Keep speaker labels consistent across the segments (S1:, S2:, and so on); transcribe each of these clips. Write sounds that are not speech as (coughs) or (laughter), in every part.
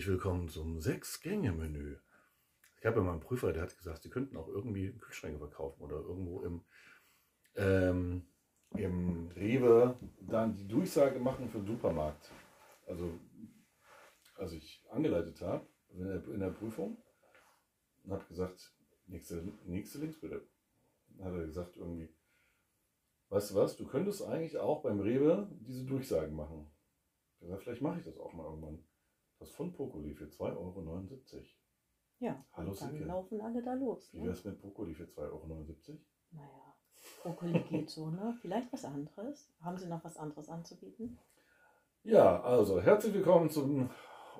S1: Herzlich willkommen zum Sechs-Gänge-Menü. Ich habe ja mal einen Prüfer, der hat gesagt, sie könnten auch irgendwie Kühlschränke verkaufen oder irgendwo im, ähm, im Rewe dann die Durchsage machen für den Supermarkt. Also, als ich angeleitet habe in der, in der Prüfung und habe gesagt, nächste, nächste Links bitte. Dann hat er gesagt irgendwie, weißt du was, du könntest eigentlich auch beim Rewe diese Durchsagen machen. Ich gesagt, vielleicht mache ich das auch mal irgendwann. Das Pfund Brokkoli für 2,79 Euro.
S2: Ja,
S1: Hallo,
S2: dann
S1: Silke.
S2: laufen alle da los.
S1: Wie
S2: Ne?
S1: wär's mit Brokkoli für 2,79 Euro?
S2: Naja, Brokkoli geht so, ne? Vielleicht was anderes. Haben Sie noch was anderes anzubieten?
S1: Ja, also herzlich willkommen zu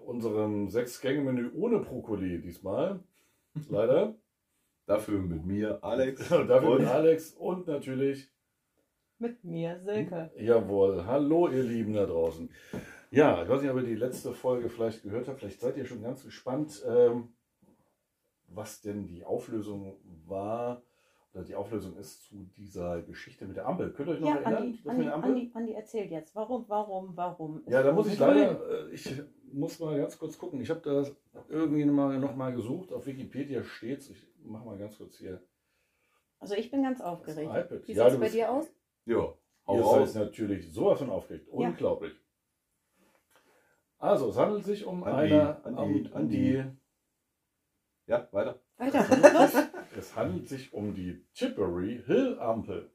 S1: unserem Sechs-Gänge-Menü ohne Brokkoli diesmal. Leider. (laughs)
S3: Dafür mit mir, Alex. (laughs)
S1: Dafür mit Alex und natürlich,
S2: Mit mir, Silke.
S1: jawohl, hallo ihr Lieben da draußen. Ja, ich weiß nicht, ob ihr die letzte Folge vielleicht gehört habt. Vielleicht seid ihr schon ganz gespannt, ähm, was denn die Auflösung war oder die Auflösung ist zu dieser Geschichte mit der Ampel. Könnt ihr euch noch
S2: Ja,
S1: erinnern?
S2: Andi, Andi,
S1: Ampel?
S2: Andi, Andi, erzähl jetzt. Warum, warum, warum?
S1: Ja, da muss ich leider, äh, ich muss mal ganz kurz gucken. Ich habe das irgendwie mal, noch mal gesucht. Auf Wikipedia steht's. Ich mache mal ganz kurz hier.
S2: Also ich bin ganz aufgeregt. Wie
S1: Ja,
S2: sieht's
S1: du
S2: bei dir aus?
S3: Ja, hau
S1: Ihr seid natürlich sowas von aufgeregt.
S2: Ja.
S1: Also, es handelt sich um
S3: Andi,
S1: eine.
S3: Andi,
S1: um, um
S3: Andi.
S1: die,
S3: Ja, weiter.
S2: Weiter.
S1: es handelt sich um die Tipperary Hill Ampel.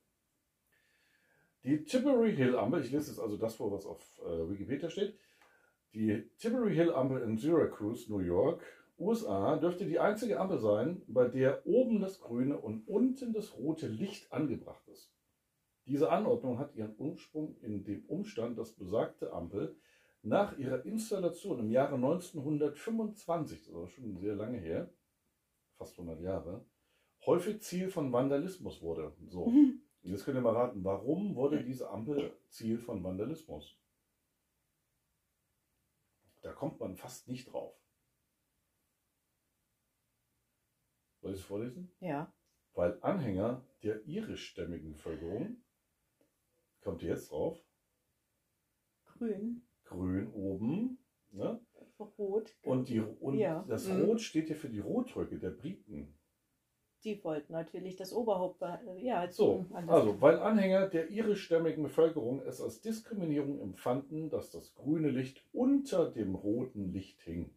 S1: Die Tipperary Hill Ampel, ich lese jetzt also das vor, was auf äh, Wikipedia steht. Die Tipperary Hill Ampel in Syracuse, New York, USA, dürfte die einzige Ampel sein, bei der oben das grüne und unten das rote Licht angebracht ist. Diese Anordnung hat ihren Ursprung in dem Umstand, dass besagte Ampel nach ihrer Installation im Jahre 1925, das ist aber schon sehr lange her, fast 100 Jahre, häufig Ziel von Vandalismus wurde. So, und jetzt könnt ihr mal raten, warum wurde diese Ampel Ziel von Vandalismus? Da kommt man fast nicht drauf. Soll ich es vorlesen?
S2: Ja.
S1: Weil Anhänger der irischstämmigen Bevölkerung, kommt ihr jetzt drauf,
S2: Grün,
S1: grün oben, ne?
S2: rot.
S1: und, die, und
S2: Ja.
S1: das
S2: Mhm.
S1: Rot steht ja für die Rotröcke der Briten.
S2: Die wollten natürlich das Oberhaupt. be- Ja,
S1: So, also weil Anhänger der irischstämmigen Bevölkerung es als Diskriminierung empfanden, dass das grüne Licht unter dem roten Licht hing.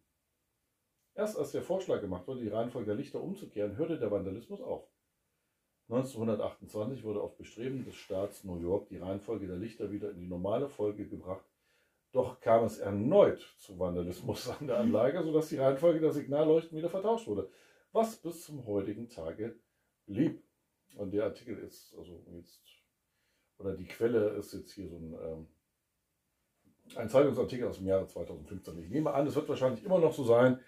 S1: Erst als der Vorschlag gemacht wurde, die Reihenfolge der Lichter umzukehren, hörte der Vandalismus auf. 1928 wurde auf Bestreben des Staats New York die Reihenfolge der Lichter wieder in die normale Folge gebracht. Doch kam es erneut zu Vandalismus an der Anlage, sodass die Reihenfolge der Signalleuchten wieder vertauscht wurde, was bis zum heutigen Tage blieb. Und der Artikel ist, also jetzt, oder die Quelle ist jetzt hier so ein, ähm, ein Zeitungsartikel aus dem Jahre 2015. Ich nehme an, es wird wahrscheinlich immer noch so sein.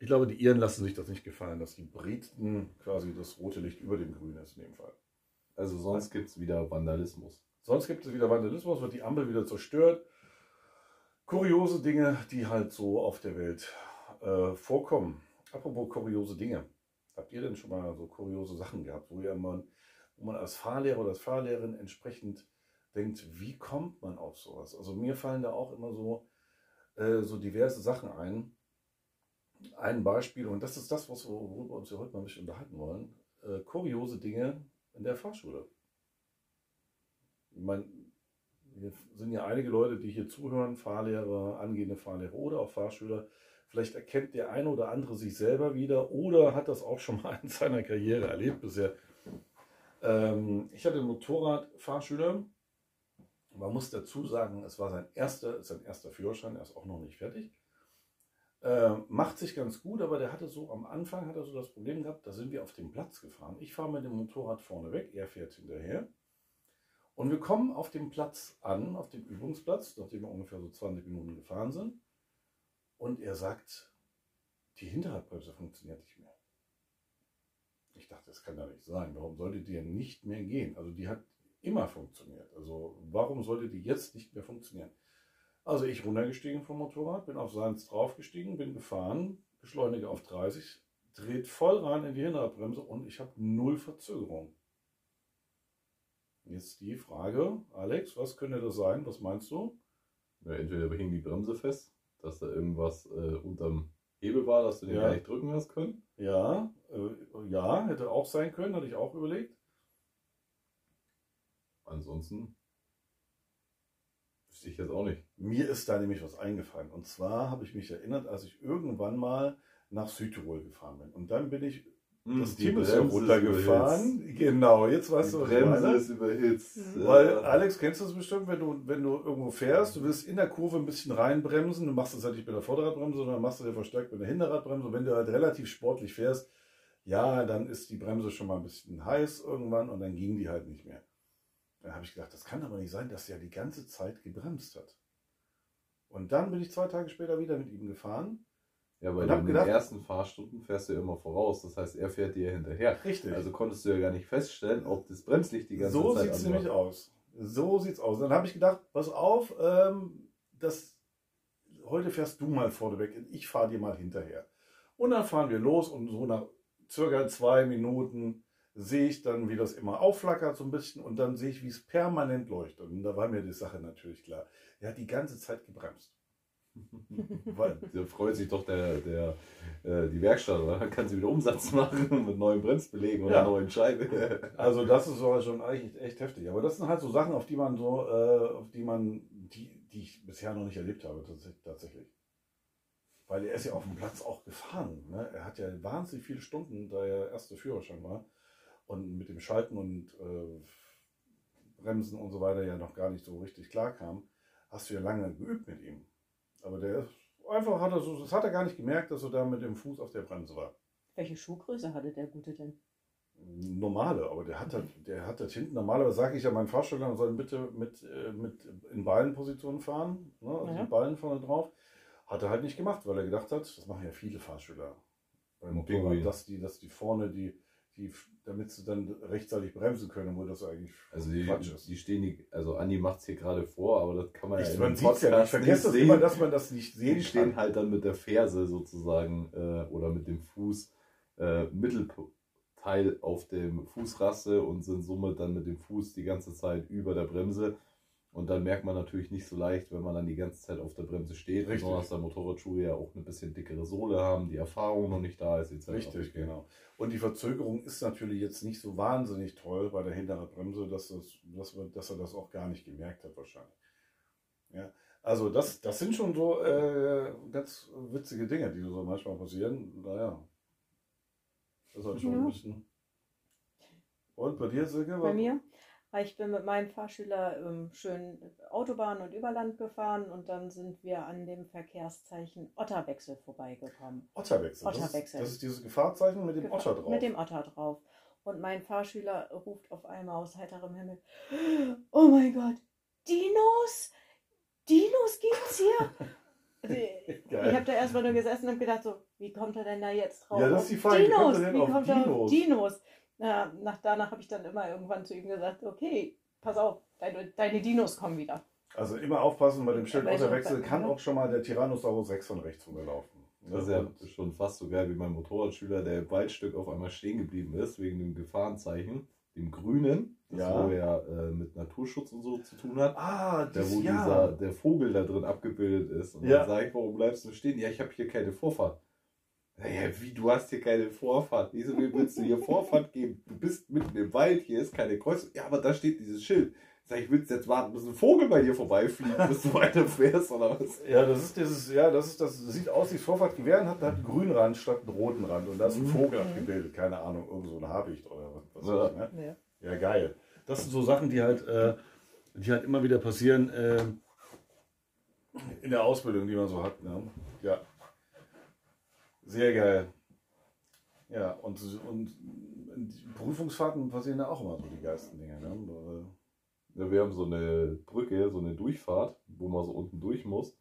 S1: Ich glaube, die Iren lassen sich das nicht gefallen, dass die Briten quasi das rote Licht über dem Grün ist in dem Fall.
S3: Also sonst gibt es wieder Vandalismus.
S1: Sonst gibt es wieder Vandalismus, wird die Ampel wieder zerstört. Kuriose Dinge, die halt so auf der Welt äh, vorkommen. Apropos kuriose Dinge. Habt ihr denn schon mal so kuriose Sachen gehabt, wo, ihr mal, wo man als Fahrlehrer oder als Fahrlehrerin entsprechend denkt, wie kommt man auf sowas? Also mir fallen da auch immer so, äh, so diverse Sachen ein. Ein Beispiel, und das ist das, worüber wir uns ja heute mal ein bisschen unterhalten wollen. Äh, kuriose Dinge in der Fahrschule. Ich meine, hier sind ja einige Leute, die hier zuhören, Fahrlehrer, angehende Fahrlehrer oder auch Fahrschüler. Vielleicht erkennt der eine oder andere sich selber wieder oder hat das auch schon mal in seiner Karriere erlebt bisher. Ähm, ich hatte einen Motorradfahrschüler. Man muss dazu sagen, es war sein erster, sein erster Führerschein, er ist auch noch nicht fertig. Äh, macht sich ganz gut, aber der hatte so am Anfang hat er so das Problem gehabt, da sind wir auf dem Platz gefahren. Ich fahre mit dem Motorrad vorne weg, er fährt hinterher. Und wir kommen auf dem Platz an, auf dem Übungsplatz, nachdem wir ungefähr so 20 Minuten gefahren sind. Und er sagt, die Hinterradbremse funktioniert nicht mehr. Ich dachte, das kann ja nicht sein. Warum sollte die denn nicht mehr gehen? Also die hat immer funktioniert. Also warum sollte die jetzt nicht mehr funktionieren? Also ich runtergestiegen vom Motorrad, bin auf seins draufgestiegen, bin gefahren, beschleunige auf 30, dreht voll rein in die Hinterradbremse und ich habe null Verzögerung. Jetzt die Frage, Alex, was könnte das sein? Was meinst du?
S3: Ja, entweder hing die Bremse fest dass da irgendwas äh, unterm Hebel war, dass du den
S1: Ja.
S3: gar nicht drücken hast können.
S1: Ja, äh, ja, hätte auch sein können, hatte ich auch überlegt.
S3: Ansonsten wüsste ich jetzt auch nicht.
S1: Mir ist da nämlich was eingefallen. Und zwar habe ich mich erinnert, als ich irgendwann mal nach Südtirol gefahren bin. Und dann bin ich das
S3: die
S1: Team ist ja
S3: Bremse ist
S1: runtergefahren. Genau, jetzt weißt du,
S3: Die
S1: was ich
S3: Bremse
S1: meine.
S3: ist überhitzt.
S2: Mhm.
S1: Weil. Alex, kennst du das bestimmt, wenn du, wenn du irgendwo fährst, du willst in der Kurve ein bisschen reinbremsen, du machst das halt nicht mit der Vorderradbremse, sondern machst es ja verstärkt mit der Hinterradbremse. Und wenn du halt relativ sportlich fährst, ja, dann ist die Bremse schon mal ein bisschen heiß irgendwann und dann ging die halt nicht mehr. Dann habe ich gedacht, das kann aber nicht sein, dass er die ganze Zeit gebremst hat. Und dann bin ich zwei Tage später wieder mit ihm gefahren.
S3: Ja, weil
S1: Und
S3: in
S1: gedacht-
S3: den ersten Fahrstunden fährst du ja immer voraus. Das heißt, er fährt dir hinterher.
S1: Richtig.
S3: Also konntest du ja gar nicht feststellen, ob das Bremslicht die ganze
S1: so
S3: Zeit
S1: sieht es nämlich aus. So sieht's aus. Dann habe ich gedacht, pass auf, ähm, das, heute fährst du mal vorneweg, ich fahre dir mal hinterher. Und dann fahren wir los und so nach circa zwei Minuten sehe ich dann, wie das immer aufflackert so ein bisschen und dann sehe ich, wie es permanent leuchtet. Und da war mir die Sache natürlich klar. Er hat die ganze Zeit gebremst. Weil,
S3: Da freut sich doch der, der, äh, die Werkstatt, oder? Dann kann sie wieder Umsatz machen mit neuen Bremsbelägen oder
S1: Ja.
S3: neuen Scheiben.
S1: Also das ist so schon eigentlich echt heftig. Aber das sind halt so Sachen, auf die man so, äh, auf die man, die, die ich bisher noch nicht erlebt habe, tats- tatsächlich. Weil er ist ja auf dem Platz auch gefahren. Ne? Er hat ja wahnsinnig viele Stunden, da er erste Führerschein war und mit dem Schalten und äh, Bremsen und so weiter ja noch gar nicht so richtig klar kam, hast du ja lange geübt mit ihm. Aber der ist einfach hat er so, das hat er gar nicht gemerkt, dass er da mit dem Fuß auf der Bremse war.
S2: Welche Schuhgröße hatte der Gute denn?
S1: normale, aber der hat halt, der hat das hinten, normalerweise sage ich ja meinen Fahrstellern sollen bitte mit, äh, mit in Ballenposition fahren, ne, also
S2: Ja.
S1: die Ballen vorne drauf. Hat er halt nicht gemacht, weil er gedacht hat, das machen ja viele Fahrschüler beim Motorrad, dass die, dass die vorne die, die, damit sie dann rechtzeitig bremsen können, wo das eigentlich
S3: Also die,
S1: Quatsch ist.
S3: die stehen nicht, also Andi macht es hier gerade vor, aber das kann man ja
S1: Ich,
S3: in
S1: man
S3: dem
S1: sieht es ja nicht, ich vergesse das immer, dass man das nicht sehen
S3: Die stehen
S1: kann.
S3: halt dann mit der Ferse sozusagen äh, oder mit dem Fuß äh, Mittelteil auf dem Fußraste und sind somit dann mit dem Fuß die ganze Zeit über der Bremse. Und dann merkt man natürlich nicht so leicht, wenn man dann die ganze Zeit auf der Bremse steht.
S1: Richtig.
S3: Besonders da Motorradschuhe ja auch eine bisschen dickere Sohle haben, die Erfahrung noch nicht da ist, etc.
S1: Richtig, genau. Und die Verzögerung ist natürlich jetzt nicht so wahnsinnig toll bei der hinteren Bremse, dass, das, dass, wir, dass er das auch gar nicht gemerkt hat wahrscheinlich. Ja, also das, das sind schon so äh, ganz witzige Dinge, die so manchmal passieren. Naja, das ist halt schon
S2: Ja.
S1: ein bisschen... Und bei dir, Silke?
S2: Bei mir? Ich bin mit meinem Fahrschüler ähm, schön Autobahn und Überland gefahren und dann sind wir an dem Verkehrszeichen Otterwechsel vorbeigekommen.
S1: Otterwechsel. Das ist,
S2: Otterwechsel.
S1: das ist dieses Gefahrzeichen mit dem
S2: Gefahr-
S1: Otter drauf.
S2: Mit dem Otter drauf. Und mein Fahrschüler ruft auf einmal aus heiterem Himmel: Oh mein Gott, Dinos! Dinos gibt's hier! (laughs) ich habe da erstmal nur gesessen und gedacht: so, Wie kommt er denn da jetzt drauf?
S1: Ja, das ist die Frage, wie
S2: Dinos!
S1: kommt er denn
S2: Wie kommt er auf
S1: Dinos?
S2: Na, nach, danach habe ich dann immer irgendwann zu ihm gesagt: Okay, pass auf, deine, deine Dinos kommen wieder.
S1: Also immer aufpassen bei dem Schild Otterwechsel kann auch schon mal der Tyrannosaurus Rex von rechts rumlaufen.
S3: Das ist ja schon fast so geil wie mein Motorradschüler, der im Waldstück auf einmal stehen geblieben ist, wegen dem Gefahrenzeichen, dem grünen, das
S1: Ja.
S3: wo ja äh, mit Naturschutz und so zu tun hat.
S1: Ah,
S3: Da
S1: das
S3: wo
S1: ja.
S3: dieser, der Vogel da drin abgebildet ist. Und
S1: Ja.
S3: dann sage ich, warum bleibst du stehen? Ja, ich habe hier keine Vorfahrt. Naja, wie, du hast hier keine Vorfahrt. Wieso willst du hier Vorfahrt geben? Du bist mitten im Wald, hier ist keine Kreuzung. Ja, aber da steht dieses Schild. Sag ich, willst du jetzt warten, bis ein Vogel bei dir vorbeifliegt, (laughs) bis du weiterfährst oder was?
S1: Ja, das ist dieses, ja, das ist das sieht aus wie Vorfahrtgewehr und hat, hat einen grünen Rand statt einen roten Rand und da ist ein
S3: Mhm.
S1: Vogel abgebildet, keine Ahnung, irgend so ein Habicht oder was. was
S3: Ja.
S1: ich, ne?
S2: Ja.
S1: ja, geil. Das sind so Sachen, die halt, äh, die halt immer wieder passieren äh, in der Ausbildung, die man so hat. Ne? Ja. Sehr geil. Ja, und, und die Prüfungsfahrten passieren ja auch immer so die geilsten Dinge. Ne?
S3: Ja, wir haben so eine Brücke, so eine Durchfahrt, wo man so unten durch muss.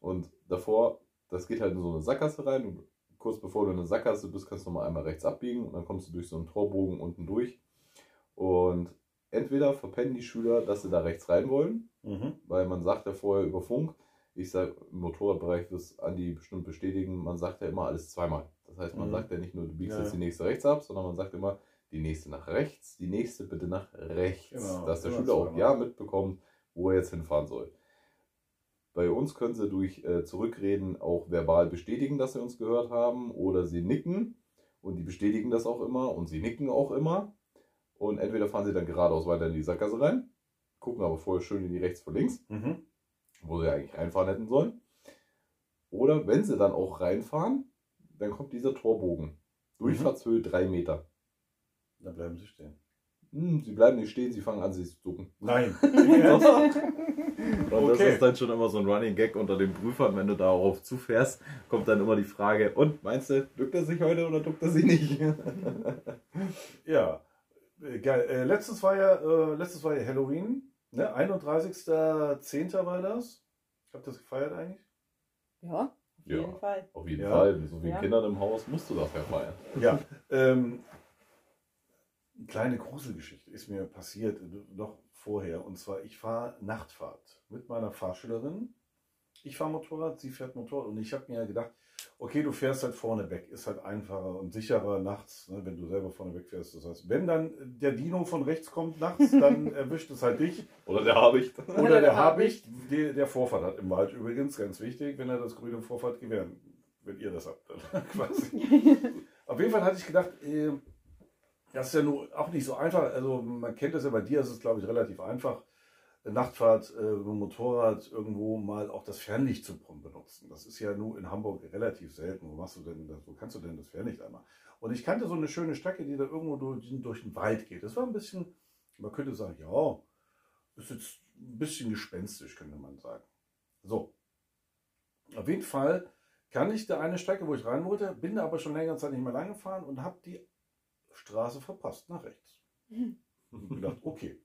S3: Und davor, das geht halt in so eine Sackgasse rein. Und kurz bevor du in eine Sackgasse bist, kannst du mal einmal rechts abbiegen und dann kommst du durch so einen Torbogen unten durch. Und entweder verpennen die Schüler, dass sie da rechts rein wollen,
S1: Mhm.
S3: weil man sagt ja vorher über Funk, ich sage im Motorradbereich, das Andi bestimmt bestätigen, man sagt ja immer alles zweimal. Das heißt, man
S1: Mhm.
S3: sagt ja nicht nur, du biegst
S1: Ja,
S3: jetzt die nächste rechts ab, sondern man sagt immer, die nächste nach rechts, die nächste bitte nach rechts.
S1: Genau,
S3: dass der Schüler auch ja mitbekommt, wo er jetzt hinfahren soll. Bei uns können sie durch äh, Zurückreden auch verbal bestätigen, dass sie uns gehört haben oder sie nicken und die bestätigen das auch immer und sie nicken auch immer. Und entweder fahren sie dann geradeaus weiter in die Sackgasse rein, gucken aber vorher schön in die rechts vor links,
S1: Mhm.
S3: Wo sie eigentlich reinfahren hätten sollen. Oder wenn sie dann auch reinfahren, dann kommt dieser Torbogen. Durchfahrtshöhe 3 Meter.
S1: Dann bleiben sie stehen.
S3: Hm, sie bleiben nicht stehen, sie fangen an, sich zu zucken.
S1: Nein. (laughs)
S3: Und das
S1: Okay.
S3: ist dann schon immer so ein Running Gag unter den Prüfern, wenn du darauf zufährst, kommt dann immer die Frage, und meinst du, duckt er sich heute oder duckt er sich nicht? (laughs)
S1: ja. Äh, Geil. Äh, letztes war ja, äh, letztes war ja Halloween. Ne? 31.10. war das. Habt ihr das gefeiert eigentlich?
S2: Ja, auf
S3: Ja.
S2: jeden Fall.
S3: Auf jeden
S1: Ja.
S3: Fall, mit so vielen
S2: Ja.
S3: Kindern im Haus musst du das ja feiern.
S1: Ja. ähm, eine kleine Gruselgeschichte ist mir passiert äh, noch vorher. Und zwar, ich fahre Nachtfahrt mit meiner Fahrschülerin. Ich fahre Motorrad, sie fährt Motorrad. Und ich habe mir gedacht, okay, du fährst halt vorne weg. Ist halt einfacher und sicherer nachts, ne, wenn du selber vorne weg fährst. Das heißt, wenn dann der Dino von rechts kommt nachts, dann (laughs) erwischt es halt dich.
S3: Oder der Habicht.
S1: Oder der Habicht, der, der Vorfahrt hat im Wald übrigens, ganz wichtig, wenn er das grüne Vorfahrtgewehr, wenn ihr das habt, dann (laughs) quasi. (laughs) Auf jeden Fall hatte ich gedacht, äh, das ist ja nun auch nicht so einfach. Also man kennt das ja bei dir, ist es glaube ich relativ einfach, Nachtfahrt äh, mit dem Motorrad irgendwo mal auch das Fernlicht zu benutzen. Das ist ja nur in Hamburg relativ selten. Wo machst du denn das? Wo kannst du denn das Fernlicht einmal? Und ich kannte so eine schöne Strecke, die da irgendwo durch, durch den Wald geht. Das war ein bisschen, man könnte sagen, ja, ist jetzt ein bisschen gespenstisch, könnte man sagen. So. Auf jeden Fall kann ich da eine Strecke, wo ich rein wollte, bin da aber schon längere Zeit nicht mehr lang gefahren und habe die Straße verpasst nach rechts. Und gedacht, okay.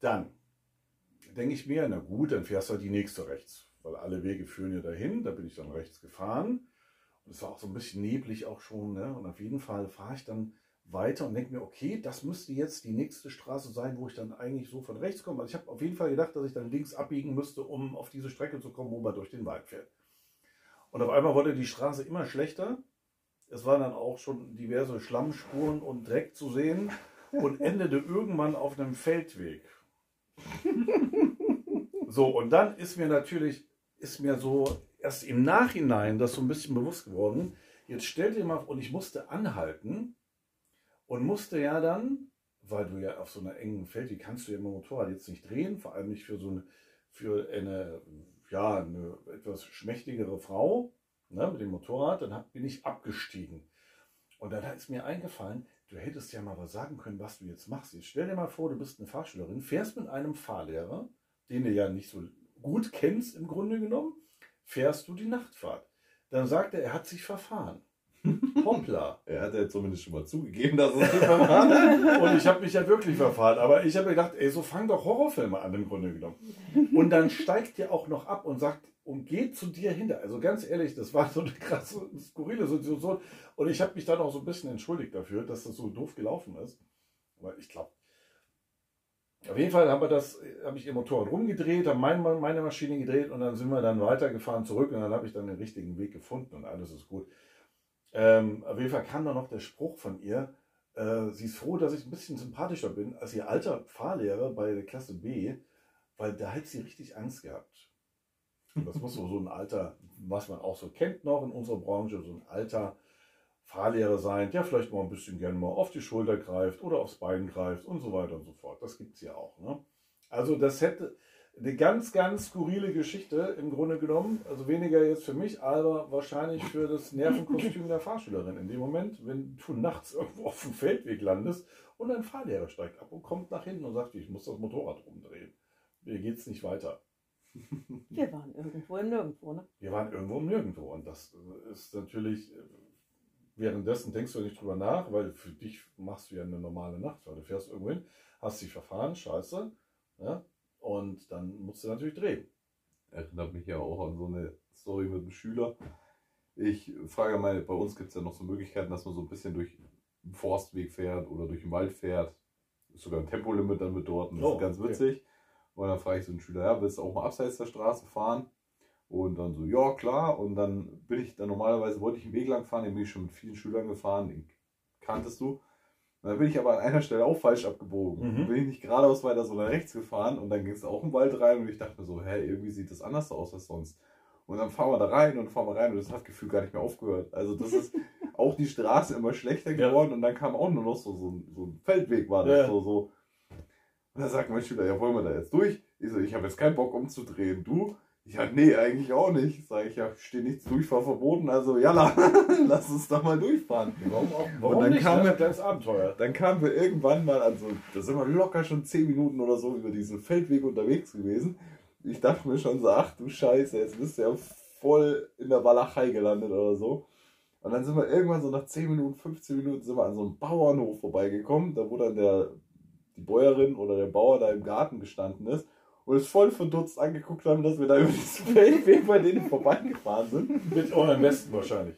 S1: Dann denke ich mir, na gut, dann fährst du halt die nächste rechts, weil alle Wege führen ja dahin. Da bin ich dann rechts gefahren. Und es war auch so ein bisschen neblig auch schon. Ne? Und auf jeden Fall fahre ich dann weiter und denke mir, okay, das müsste jetzt die nächste Straße sein, wo ich dann eigentlich so von rechts komme. Also ich habe auf jeden Fall gedacht, dass ich dann links abbiegen müsste, um auf diese Strecke zu kommen, wo man durch den Wald fährt. Und auf einmal wurde die Straße immer schlechter. Es waren dann auch schon diverse Schlammspuren und Dreck zu sehen und endete irgendwann auf einem Feldweg. (laughs) So, und dann ist mir natürlich, ist mir so erst im Nachhinein das so ein bisschen bewusst geworden. Jetzt stell dir mal, und ich musste anhalten und musste ja dann, weil du ja auf so einer engen Feldweg kannst du ja dem Motorrad jetzt nicht drehen, vor allem nicht für so eine, für eine, ja, eine etwas schmächtigere Frau ne, mit dem Motorrad, dann bin ich abgestiegen. Und dann ist mir eingefallen, du hättest ja mal was sagen können, was du jetzt machst. Jetzt stell dir mal vor, du bist eine Fahrschülerin, fährst mit einem Fahrlehrer, den du ja nicht so gut kennst im Grunde genommen, fährst du die Nachtfahrt. Dann sagt er, er hat sich verfahren. (laughs) Hoppla.
S3: Er hat ja zumindest schon mal zugegeben, dass es nicht war.
S1: Und ich habe mich ja wirklich verfahren. Aber ich habe gedacht, ey, so fangen doch Horrorfilme an im Grunde genommen. Und dann steigt der auch noch ab und sagt und geht zu dir hinter. Also ganz ehrlich, das war so eine krasse, skurrile Situation. Und ich habe mich dann auch so ein bisschen entschuldigt dafür, dass das so doof gelaufen ist. Aber ich glaube, auf jeden Fall habe ich ihr Motorrad rumgedreht, habe mein, meine Maschine gedreht und dann sind wir dann weitergefahren zurück und dann habe ich dann den richtigen Weg gefunden und alles ist gut. Ähm, auf jeden Fall kam dann noch der Spruch von ihr, äh, sie ist froh, dass ich ein bisschen sympathischer bin als ihr alter Fahrlehrer bei der Klasse B, weil da hat sie richtig Angst gehabt. Das muss so ein alter, was man auch so kennt noch in unserer Branche, so ein alter Fahrlehrer sein, der vielleicht mal ein bisschen gerne mal auf die Schulter greift oder aufs Bein greift und so weiter und so fort. Das gibt es ja auch. Ne? Also das hätte eine ganz, ganz skurrile Geschichte im Grunde genommen. Also weniger jetzt für mich, aber wahrscheinlich für das Nervenkostüm der Fahrschülerin. In dem Moment, wenn du nachts irgendwo auf dem Feldweg landest und ein Fahrlehrer steigt ab und kommt nach hinten und sagt, ich muss das Motorrad rumdrehen. Mir geht es nicht weiter. (laughs)
S2: Wir waren irgendwo im Nirgendwo, ne?
S1: Wir waren irgendwo im Nirgendwo. Und das ist natürlich, währenddessen denkst du nicht drüber nach, weil für dich machst du ja eine normale Nacht, weil du fährst irgendwo hin, hast dich verfahren, scheiße, ja, und dann musst du natürlich drehen.
S3: Erinnert mich ja auch an so eine Story mit einem Schüler. Ich frage mal, bei uns gibt es ja noch so Möglichkeiten, dass man so ein bisschen durch einen Forstweg fährt oder durch den Wald fährt. Ist sogar ein Tempolimit dann mit dort. und Das
S1: Oh,
S3: ist ganz
S1: okay.
S3: Und dann frage ich so einen Schüler, ja, willst du auch mal abseits der Straße fahren? Und dann so, ja, klar. Und dann bin ich dann normalerweise, wollte ich einen Weg lang fahren, den bin ich schon mit vielen Schülern gefahren, den kanntest du. Und dann bin ich aber an einer Stelle auch falsch abgebogen. Mhm. Bin ich nicht geradeaus weiter, sondern rechts gefahren und dann ging es auch im Wald rein und ich dachte mir so, hä, irgendwie sieht das anders aus als sonst. Und dann fahren wir da rein und fahren wir rein und das hat Gefühl gar nicht mehr aufgehört. Also das ist (laughs) auch die Straße immer schlechter geworden ja. und dann kam auch nur noch so, so, so ein Feldweg war das ja. so, so. Und dann sagt mein Schüler, ja, wollen wir da jetzt durch? Ich so, ich habe jetzt keinen Bock umzudrehen. Du? Ja, nee, eigentlich auch nicht. Sag ich, ja, steht nichts Durchfahr verboten, also jalla, (laughs) lass uns doch mal durchfahren.
S1: Warum, auch, warum und dann nicht? Kam, das Abenteuer.
S3: Dann kamen wir irgendwann mal, also da sind wir locker schon 10 Minuten oder so über diesen Feldweg unterwegs gewesen. Ich dachte mir schon so, ach du Scheiße, jetzt bist du ja voll in der Walachei gelandet oder so. Und dann sind wir irgendwann so nach 10 Minuten, 15 Minuten sind wir an so einem Bauernhof vorbeigekommen, da wo dann der, die Bäuerin oder der Bauer da im Garten gestanden ist und es voll verdutzt angeguckt haben, dass wir da über diesen Feldweg bei denen vorbeigefahren sind.
S1: Mit eurem Westen wahrscheinlich.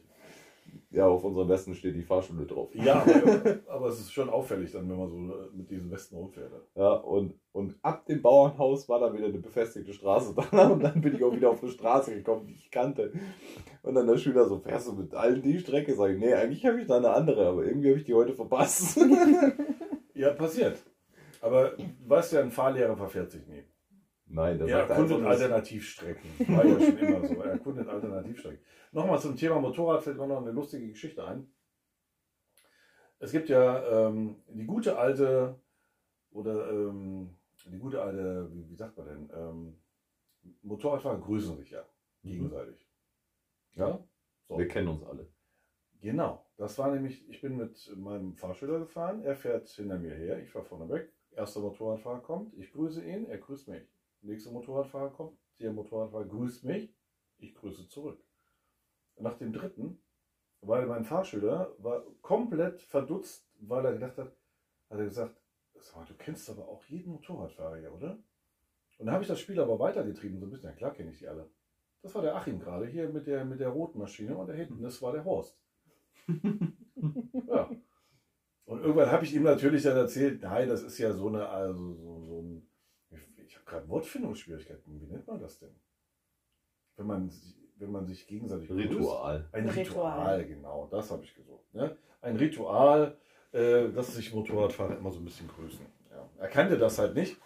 S3: Ja, auf unserem Westen steht die Fahrschule drauf.
S1: Ja, aber, aber, es ist schon auffällig dann, wenn man so mit diesen Westen rumfährt.
S3: Ja, und, und ab dem Bauernhaus war dann wieder eine befestigte Straße da (laughs) und dann bin ich auch wieder auf eine Straße gekommen, die ich kannte. Und dann der Schüler so, fährst du mit allen die Strecke? Sag ich, nee, eigentlich habe ich da eine andere, aber irgendwie habe ich die heute verpasst.
S1: ja, passiert. Aber weißt ja, ein Fahrlehrer verfährt sich nie.
S3: Nein,
S1: ja, sagt erkundet Alternativstrecken. War ja schon immer so. Er erkundet Alternativstrecken. Nochmal zum Thema Motorrad fällt mir noch eine lustige Geschichte ein. Es gibt ja ähm, die gute alte, oder ähm, die gute alte, wie, wie sagt man denn, ähm, Motorradfahrer grüßen sich ja mhm. gegenseitig.
S3: Ja? So. Wir kennen uns alle.
S1: Genau. Das war nämlich, ich bin mit meinem Fahrschüler gefahren, er fährt hinter mir her, ich fahre vorne weg. Erster Motorradfahrer kommt, ich grüße ihn, er grüßt mich nächster Motorradfahrer kommt, der Motorradfahrer grüßt mich, ich grüße zurück. Nach dem dritten, weil mein Fahrschüler war komplett verdutzt, weil er gedacht hat, hat er gesagt, du kennst aber auch jeden Motorradfahrer hier, oder? Und dann habe ich das Spiel aber weitergetrieben, so ein bisschen, ja klar kenne ich die alle. Das war der Achim gerade hier mit der, mit der roten Maschine und da hinten, das war der Horst. (laughs) Und irgendwann habe ich ihm natürlich dann erzählt, nein, das ist ja so eine, also so, so ein ich habe gerade Wortfindungsschwierigkeiten. Wie nennt man das denn? Wenn man, wenn man sich gegenseitig
S3: Ritual.
S1: Grüßt. Ein Ritual. Ritual, genau, das habe ich gesucht. Ne? Ein Ritual, äh, dass sich Motorradfahrer immer so ein bisschen grüßen. Ja. Er kannte das halt nicht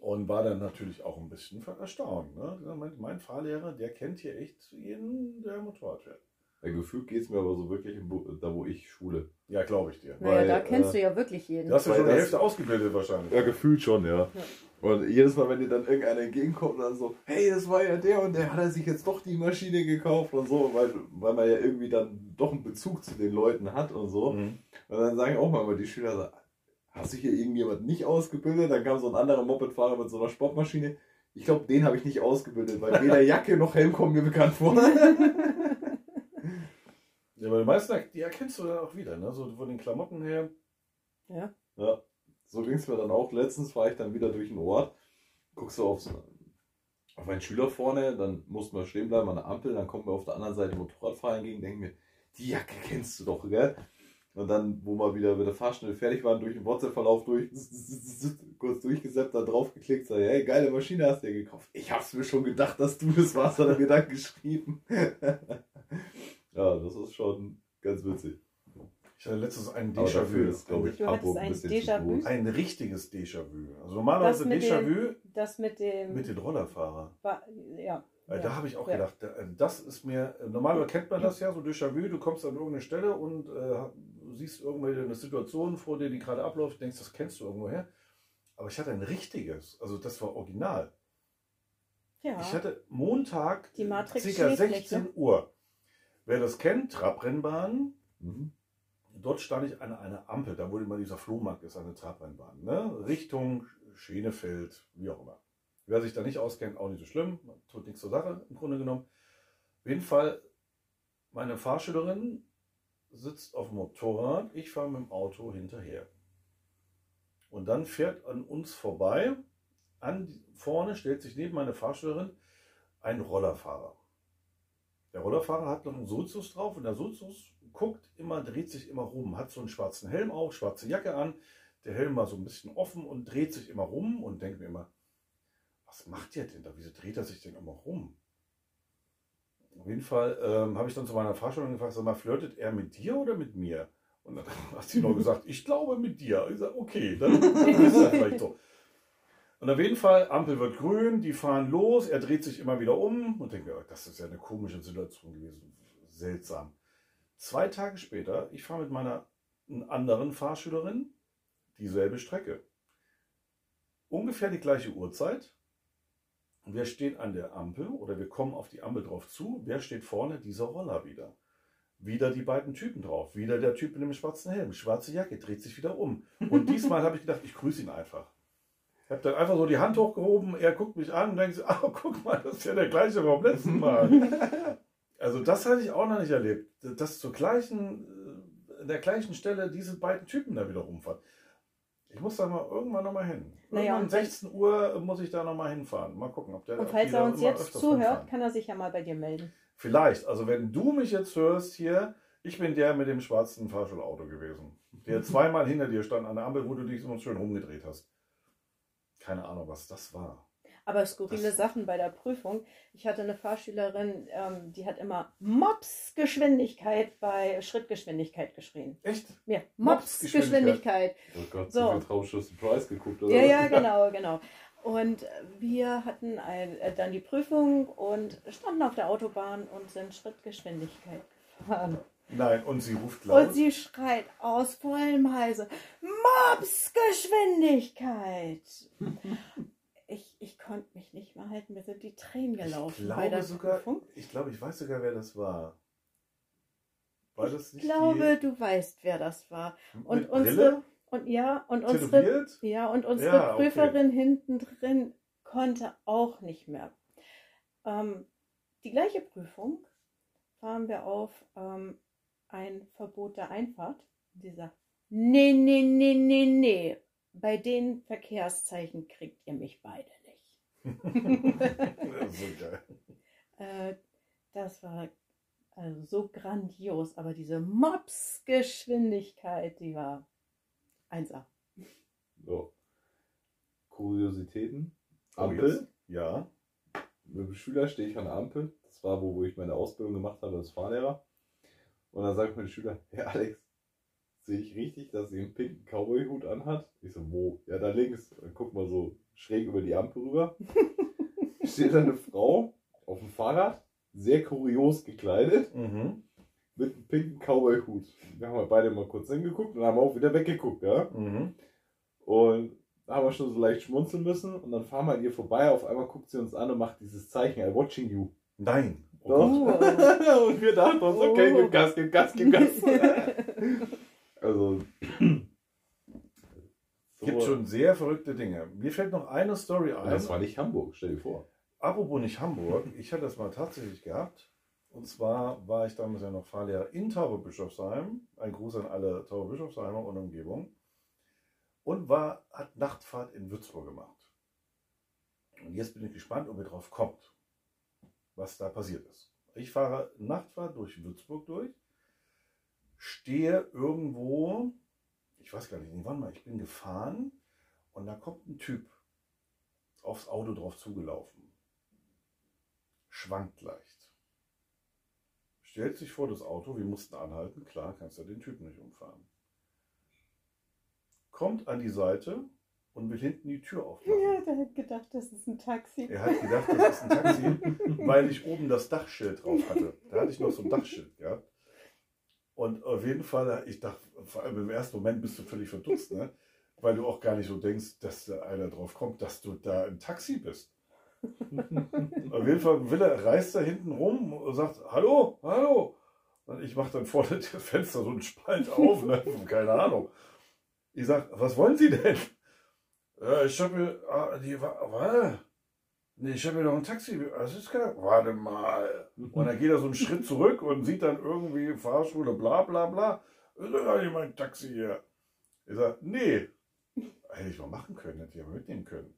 S1: und war dann natürlich auch ein bisschen erstaunt. Ne? Mein Fahrlehrer, der kennt hier echt jeden, der Motorrad fährt.
S3: Ja, gefühlt geht es mir aber so wirklich da, wo ich schule.
S1: Ja, glaube ich dir.
S2: Naja, Weil, da kennst äh, du ja wirklich jeden.
S1: Du hast ja schon die Hälfte ausgebildet wahrscheinlich.
S3: Ja, gefühlt schon, ja. ja. Und jedes Mal, wenn dir dann irgendeiner entgegenkommt dann so, hey, das war ja der und der hat er sich jetzt doch die Maschine gekauft und so, weil, weil man ja irgendwie dann doch einen Bezug zu den Leuten hat und so. Mhm. Und dann sagen auch mal die Schüler so, hast du hier irgendjemand nicht ausgebildet? Dann kam so ein anderer Mopedfahrer mit so einer Sportmaschine. Ich glaube, den habe ich nicht ausgebildet, weil weder (laughs) Jacke noch Helm kommen mir bekannt vor. (laughs)
S1: Ja, aber die meisten, die erkennst du dann auch wieder, ne? So von den Klamotten her.
S2: Ja.
S3: Ja. So ging es mir dann auch. Letztens war ich dann wieder durch den Ort, guckst du auf, so, auf meinen Schüler vorne, dann mussten wir stehen bleiben an der Ampel, dann kommt mir auf der anderen Seite Motorradfahrer entgegen, denke mir, die Jacke kennst du doch, gell? Und dann, wo wir wieder mit der Fahrschnelle fertig waren, durch den WhatsApp-Verlauf durch, (laughs) kurz durchgesäppt, dann draufgeklickt, sag, hey, geile Maschine hast du dir gekauft. Ich hab's mir schon gedacht, dass du das warst, hat er mir dann geschrieben. (laughs) Ja, das ist schon ganz witzig.
S1: Ich hatte letztens ein Déjà-vu.
S3: ist, glaube ich, Hamburg ein
S2: Déjà-vu.
S1: Ein richtiges Déjà-vu. Also normalerweise Déjà-vu.
S2: Das mit dem.
S1: Mit den Rollerfahrer.
S2: ja.
S1: Da ja. habe ich auch ja. gedacht, das ist mir, normalerweise kennt man das ja, so Déjà-vu, du kommst an irgendeine Stelle und äh, siehst irgendwelche eine Situation vor dir, die gerade abläuft, denkst, das kennst du irgendwoher. Aber ich hatte ein richtiges, also das war original. Ja. Ich hatte Montag, ca. 16 Uhr. Wer das kennt, Trabrennbahn, mhm. dort stand ich an einer Ampel, da wo immer dieser Flohmarkt ist, eine Trabrennbahn. Ne? Richtung Schenefeld, wie auch immer. Wer sich da nicht auskennt, auch nicht so schlimm, tut nichts zur Sache im Grunde genommen. Auf jeden Fall, meine Fahrschülerin sitzt auf dem Motorrad, ich fahre mit dem Auto hinterher. Und dann fährt an uns vorbei, an vorne stellt sich neben meine Fahrschülerin ein Rollerfahrer. Der Rollerfahrer hat noch einen Sozus drauf und der Sozus guckt immer, dreht sich immer rum, hat so einen schwarzen Helm auf, schwarze Jacke an. Der Helm war so ein bisschen offen und dreht sich immer rum und denkt mir immer, was macht der denn da? Wieso dreht er sich denn immer rum? Auf jeden Fall ähm, habe ich dann zu meiner Fahrschule gefragt, sag mal, flirtet er mit dir oder mit mir? Und dann (laughs) hat sie noch gesagt, ich glaube mit dir. Ich sage, okay, dann ist das vielleicht so. Und auf jeden Fall, Ampel wird grün, die fahren los, er dreht sich immer wieder um und denkt, das ist ja eine komische Situation gewesen. Seltsam. Zwei Tage später, ich fahre mit meiner anderen Fahrschülerin dieselbe Strecke. Ungefähr die gleiche Uhrzeit. Wir stehen an der Ampel oder wir kommen auf die Ampel drauf zu. Wer steht vorne? Dieser Roller wieder. Wieder die beiden Typen drauf. Wieder der Typ mit dem schwarzen Helm. Schwarze Jacke, dreht sich wieder um. Und diesmal habe ich gedacht, ich grüße ihn einfach. Ich habe dann einfach so die Hand hochgehoben, er guckt mich an und denkt, (laughs) ach, guck mal, das ist ja der gleiche vom letzten Mal. (laughs) also das hatte ich auch noch nicht erlebt, dass zur gleichen, äh, in der gleichen Stelle diese beiden Typen da wieder rumfahren. Ich muss da mal irgendwann nochmal hin. Naja, um 16 Uhr muss ich da nochmal hinfahren. Mal gucken, ob der.
S2: Und falls er uns jetzt zuhört, rumfahren. kann er sich ja mal bei dir melden.
S1: Vielleicht. Also wenn du mich jetzt hörst hier, ich bin der mit dem schwarzen Fahrschulauto gewesen. Der (laughs) zweimal hinter dir stand an der Ampel, wo du dich so schön rumgedreht hast. Keine Ahnung, was das war.
S2: Aber skurrile das Sachen bei der Prüfung. Ich hatte eine Fahrschülerin, ähm, die hat immer Mops-Geschwindigkeit bei Schrittgeschwindigkeit geschrien.
S1: Echt?
S2: Ja, Mops-Geschwindigkeit.
S3: Oh Gott, so. so Traumschuss Surprise geguckt, oder?
S2: Ja, ja, (laughs) genau, genau. Und wir hatten ein, äh, dann die Prüfung und standen auf der Autobahn und sind Schrittgeschwindigkeit gefahren.
S1: Nein, und sie ruft laut.
S2: Und sie schreit aus vollem Halse: Mobsgeschwindigkeit! (laughs) ich, ich konnte mich nicht mehr halten, mir sind die Tränen gelaufen.
S1: Ich glaube, sogar, ich glaube, ich weiß sogar, wer das war.
S2: War das nicht ich glaube, die... du weißt, wer das war. Und Mit unsere Brille? und ja und unsere ja und unsere ja, Prüferin okay. hinten drin konnte auch nicht mehr. Ähm, die gleiche Prüfung fahren wir auf ähm, ein Verbot der Einfahrt. Sie sagt, nee, nee, nee, nee, nee. Bei den Verkehrszeichen kriegt ihr mich beide nicht.
S1: das, so geil.
S2: Äh, das war also so grandios, aber diese Mops-Geschwindigkeit, die war 1A.
S3: So. Kuriositäten.
S1: Oh, Ampel. Oh, ja.
S3: Mit dem Schüler stehe ich an der Ampel. Das war, wo, wo ich meine Ausbildung gemacht habe als Fahrlehrer. Und dann sagt mein Schüler, Herr Alex, sehe ich richtig, dass sie einen pinken Cowboy-Hut anhat? Ich so, wo? Ja, da links. Dann guck mal so schräg über die Ampel rüber. (laughs) Steht da eine Frau auf dem Fahrrad, sehr kurios gekleidet, mhm. mit einem pinken Cowboy-Hut. Da haben wir beide mal kurz hingeguckt und haben auch wieder weggeguckt, ja. Mhm. Und da haben wir schon so leicht schmunzeln müssen und dann fahren wir an ihr vorbei. Auf einmal guckt sie uns an und macht dieses Zeichen, I'm watching you.
S1: Nein.
S3: Oh. (laughs) und wir dachten uns, okay, gib Gas, gib Gas, gib Gas. (laughs) also.
S1: Es gibt schon sehr verrückte Dinge. Mir fällt noch eine Story ein.
S3: Das war nicht Hamburg, stell dir vor.
S1: Apropos nicht Hamburg, ich hatte das mal tatsächlich gehabt. Und zwar war ich damals ja noch Fahrlehrer in Tauberbischofsheim. Ein Gruß an alle Tauberbischofsheimer und Umgebung. Und war, hat Nachtfahrt in Würzburg gemacht. Und jetzt bin ich gespannt, ob ihr drauf kommt was da passiert ist. Ich fahre Nachtfahrt durch Würzburg durch, stehe irgendwo, ich weiß gar nicht, wann mal, ich bin gefahren und da kommt ein Typ aufs Auto drauf zugelaufen. Schwankt leicht. Stellt sich vor das Auto, wir mussten anhalten, klar, kannst du den Typen nicht umfahren. Kommt an die Seite, und will hinten die Tür aufmachen.
S2: Ja, der hat gedacht, das ist ein Taxi.
S1: Er hat gedacht, das ist ein Taxi, (laughs) weil ich oben das Dachschild drauf hatte. Da hatte ich noch so ein Dachschild gehabt. Und auf jeden Fall, ich dachte, vor allem im ersten Moment bist du völlig verdutzt, ne? weil du auch gar nicht so denkst, dass da einer drauf kommt, dass du da ein Taxi bist. auf jeden Fall will er, reißt da hinten rum und sagt, hallo, hallo. Und ich mache dann vorne (laughs) das Fenster so einen Spalt auf, ne? keine Ahnung. Ich sage, was wollen Sie denn? Ja, ich habe mir, ah, die, warte, nee, ich habe mir noch ein Taxi, was ist klar? Warte mal. Und dann geht er so einen Schritt zurück und sieht dann irgendwie Fahrschule, bla bla bla. Ist doch gar nicht mein Taxi hier. Ich sage, nee, hätte ich mal machen können, hätte ich aber mitnehmen können.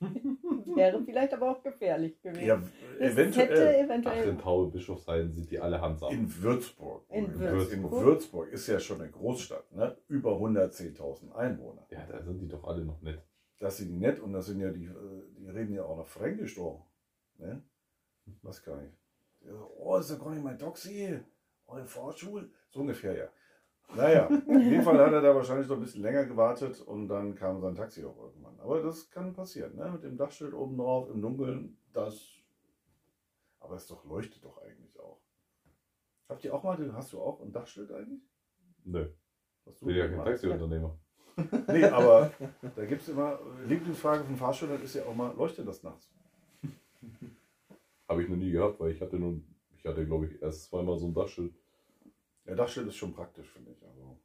S1: (laughs)
S2: Wäre vielleicht aber auch gefährlich gewesen.
S1: Ja, eventuell.
S2: eventuell.
S3: Ach, in Paul Bischofsheim sind die alle Hansa.
S1: In Würzburg.
S2: In Würzburg.
S1: In Würzburg ist ja schon eine Großstadt, ne? über 110.000 Einwohner.
S3: Ja, da sind die doch alle noch nett.
S1: Das sind die nett und das sind ja die, äh, die reden ja auch noch Fränkisch doch. Ne? Was kann ich? Oh, ist ja gar nicht mein Taxi. Oh, Fahrschule. So ungefähr, ja. Naja, (laughs) auf jeden Fall hat er da wahrscheinlich noch ein bisschen länger gewartet und dann kam sein Taxi auch irgendwann. Aber das kann passieren, ne? Mit dem Dachschild oben drauf, im Dunkeln, das. Aber es doch leuchtet doch eigentlich auch. Habt ihr auch mal, hast du auch ein Dachschild eigentlich?
S3: Nö.
S1: Hast du
S3: Bin ja kein? Taxiunternehmer. (laughs)
S1: Nee, aber da gibt es immer, Lieblingsfrage von Fahrschülern ist ja auch mal, leuchtet das nachts?
S3: Habe ich noch nie gehabt, weil ich hatte nun, ich hatte glaube ich erst zweimal so ein Dachschild.
S1: Ja, Dachschild ist schon praktisch, finde ich. Also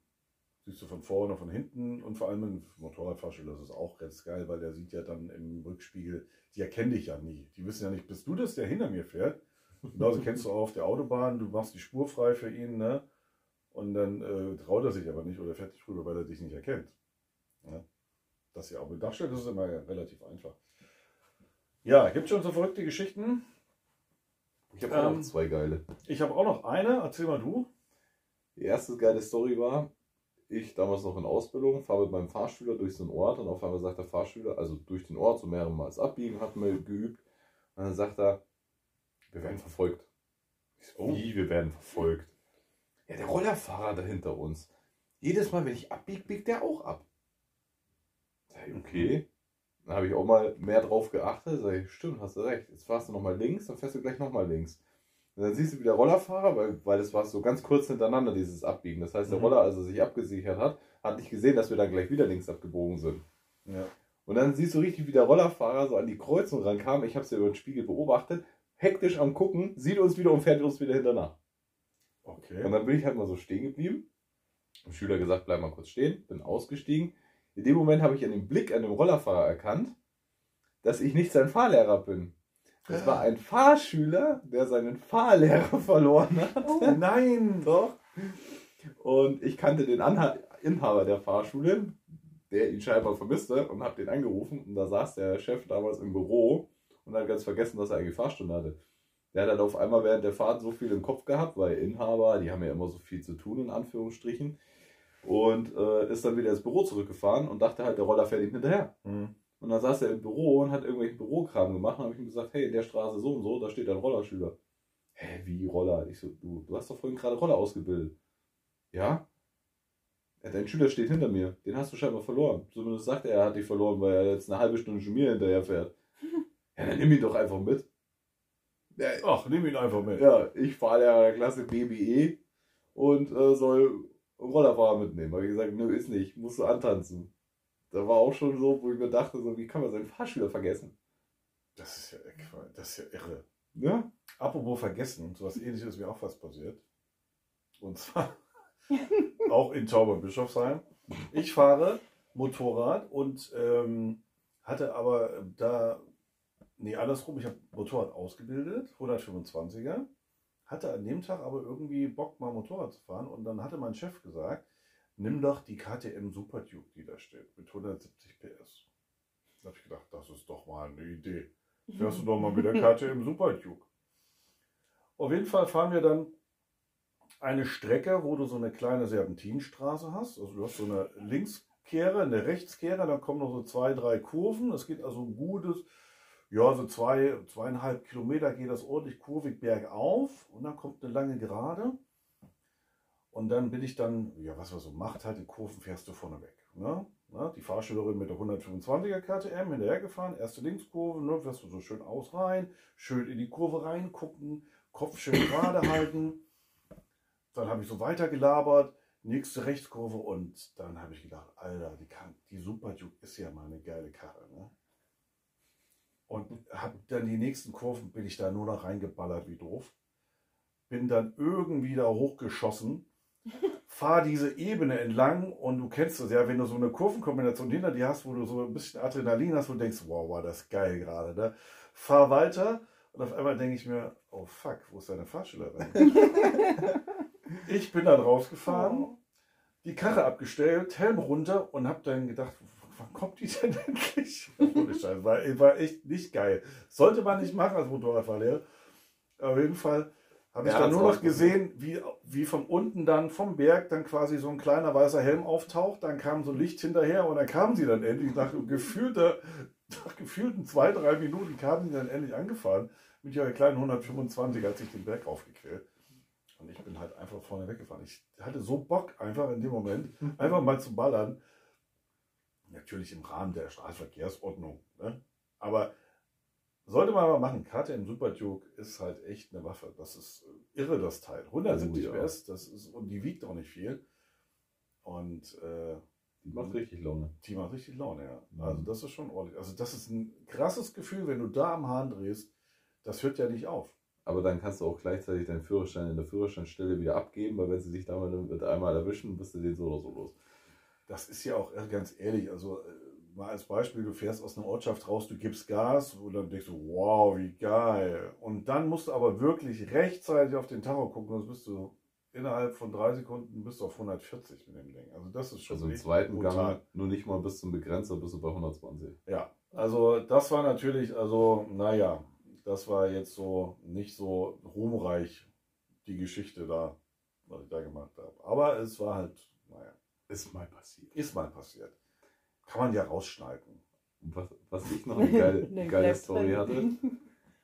S1: siehst du von vorne, von hinten und vor allem im Motorradfahrschüler ist es auch ganz geil, weil der sieht ja dann im Rückspiegel, die erkennen dich ja nie. Die wissen ja nicht, bist du das, der hinter mir fährt? Genauso kennst du auch auf der Autobahn, du machst die Spur frei für ihn, ne? Und dann äh, traut er sich aber nicht oder fährt dich rüber, weil er dich nicht erkennt. Ja? Das ja auch mit Dachschild ist immer relativ einfach. Ja, gibt schon so verrückte Geschichten.
S3: Ich habe auch
S1: Ähm.
S3: noch zwei geile.
S1: Ich habe auch noch eine, erzähl mal du.
S3: Die erste geile Story war, ich damals noch in Ausbildung, fahre mit meinem Fahrschüler durch so einen Ort und auf einmal sagt der Fahrschüler, also durch den Ort, so mehrmals abbiegen, hatten wir geübt. Und dann sagt er, wir werden verfolgt. Ich so,
S1: Oh.
S3: wie, wir werden verfolgt? Ja, der Rollerfahrer da hinter uns. Jedes Mal, wenn ich abbiege, biegt der auch ab. Sag ich, okay. Dann habe ich auch mal mehr drauf geachtet. Sag ich, stimmt, hast du recht. Jetzt fahrst du nochmal links, dann fährst du gleich nochmal links. Und dann siehst du wieder Rollerfahrer, weil, weil das war so ganz kurz hintereinander, dieses Abbiegen. Das heißt, der
S1: Mhm.
S3: Roller, als er sich abgesichert hat, hat nicht gesehen, dass wir dann gleich wieder links abgebogen sind.
S1: Ja.
S3: Und dann siehst du richtig, wie der Rollerfahrer so an die Kreuzung rankam. Ich habe es ja über den Spiegel beobachtet. Hektisch am Gucken, sieht uns wieder und fährt uns wieder hinterher. Und
S1: Okay.
S3: dann bin ich halt mal so stehen geblieben. Dem Schüler gesagt, bleib mal kurz stehen. Bin ausgestiegen. In dem Moment habe ich an dem Blick an dem Rollerfahrer erkannt, dass ich nicht sein Fahrlehrer bin. Das war ein Fahrschüler, der seinen Fahrlehrer (laughs) verloren hat.
S2: Oh,
S1: Nein!
S3: Doch. Und ich kannte den Anha Inhaber der Fahrschule, der ihn scheinbar vermisste, und habe den angerufen. Und da saß der Chef damals im Büro und hat ganz vergessen, dass er eigentlich Fahrstunde hatte. Der hat dann auf einmal während der Fahrt so viel im Kopf gehabt, weil Inhaber, die haben ja immer so viel zu tun, in Anführungsstrichen. Und äh, ist dann wieder ins Büro zurückgefahren und dachte halt, der Roller fährt ihm hinterher.
S1: Hm.
S3: Und dann saß er im Büro und hat irgendwelchen Bürokram gemacht. Und habe ich ihm gesagt, hey, in der Straße so und so, da steht ein Rollerschüler. Hä, wie Roller? Ich so, du, du hast doch vorhin gerade Roller ausgebildet. Ja? ja? Dein Schüler steht hinter mir. Den hast du scheinbar verloren. Zumindest sagt er, er hat dich verloren, weil er jetzt eine halbe Stunde schon mir hinterher fährt. Ja, dann nimm ihn doch einfach mit. Ja,
S1: Ach, nimm ihn einfach mit.
S3: ja ich fahre der Klasse BBE und äh, soll Rollerfahrer mitnehmen. Habe ich gesagt, nö, ist nicht, musst du antanzen. Da war auch schon so, wo ich mir dachte, so, wie kann man seinen Fahrschüler vergessen?
S1: Das ist ja, das ist ja irre.
S3: Ne?
S1: Apropos vergessen, sowas ähnliches ist mir auch was passiert. Und zwar (laughs) auch in Tauber-Bischofsheim. Ich fahre Motorrad und ähm, hatte aber da, nee, andersrum, ich habe Motorrad ausgebildet, 125er, hatte an dem Tag aber irgendwie Bock, mal Motorrad zu fahren und dann hatte mein Chef gesagt, nimm doch die KTM Super Duke, die da steht, mit 170 PS. Da habe ich gedacht, das ist doch mal eine Idee. Fährst du doch mal mit der KTM Super Duke. Auf jeden Fall fahren wir dann eine Strecke, wo du so eine kleine Serpentinstraße hast. Also du hast so eine Linkskehre, eine Rechtskehre, dann kommen noch so zwei, drei Kurven. Es geht also ein gutes, ja, so zwei, zweieinhalb Kilometer geht das ordentlich kurvig bergauf und dann kommt eine lange Gerade. Und dann bin ich dann, ja, was man so macht, halt die Kurven fährst du vorne weg. Ne? Ne? Die Fahrschülerin mit der 125er KTM hinterhergefahren, erste Linkskurve, ne, fährst du so schön aus rein, schön in die Kurve reingucken, Kopf schön gerade (coughs) halten. Dann habe ich so weiter gelabert, nächste Rechtskurve und dann habe ich gedacht, Alter, die, kann, die Super Duke ist ja mal eine geile Karre. Ne? Und habe dann die nächsten Kurven, bin ich da nur noch reingeballert wie doof. Bin dann irgendwie da hochgeschossen, fahr diese Ebene entlang und du kennst es ja, wenn du so eine Kurvenkombination hinter dir hast, wo du so ein bisschen Adrenalin hast und denkst, wow, war das geil gerade. Ne? Fahr weiter und auf einmal denke ich mir, oh fuck, wo ist deine Fahrschülerin? ich bin dann rausgefahren, die Karre abgestellt, Helm runter und habe dann gedacht, wann kommt die denn endlich? War, war echt nicht geil. Sollte man nicht machen als Motorradfahrlehrer. Auf jeden Fall habe ich dann nur noch gesehen, wie, wie von unten dann vom Berg dann quasi so ein kleiner weißer Helm auftaucht. Dann kam so Licht hinterher und dann kam sie dann endlich nach gefühlter, nach gefühlten zwei, drei Minuten kam sie dann endlich angefahren mit ihrer kleinen 125 hat sich den Berg aufgequält. Und ich bin halt einfach vorne weggefahren. Ich hatte so Bock, einfach in dem Moment, (laughs) einfach mal zu ballern. Natürlich im Rahmen der Straßenverkehrsordnung. Ne? Aber sollte man aber machen. KTM Super Duke ist halt echt eine Waffe. Das ist irre, das Teil. 170
S3: Oh, ja.
S1: PS, das ist, und die wiegt auch nicht viel. Und äh,
S3: Die macht richtig Laune.
S1: die macht richtig Laune, ja.
S3: Mhm.
S1: Also das ist schon ordentlich. Also das ist ein krasses Gefühl, wenn du da am Hahn drehst. Das hört ja nicht auf.
S3: Aber dann kannst du auch gleichzeitig deinen Führerschein in der Führerscheinstelle wieder abgeben, weil wenn sie dich damit mit einmal erwischen, bist du den so oder so los.
S1: Das ist ja auch äh, ganz ehrlich, also äh, mal als Beispiel, du fährst aus einer Ortschaft raus, du gibst Gas und dann denkst du, wow, wie geil. Und dann musst du aber wirklich rechtzeitig auf den Tacho gucken, sonst bist du innerhalb von drei Sekunden bist du auf 140 mit dem Ding. Also das ist schon
S3: Also im zweiten
S1: brutal.
S3: Gang nur nicht mal bis zum Begrenzer bist du bei 120.
S1: Ja, also das war natürlich, also naja, das war jetzt so nicht so ruhmreich, die Geschichte da, was ich da gemacht habe. Aber es war halt, naja,
S3: Ist mal passiert.
S1: ist mal passiert. Kann man ja rausschneiden.
S3: Was, was ich noch eine geile, (laughs)
S2: Nee,
S3: geile Story
S2: drin.
S3: hatte,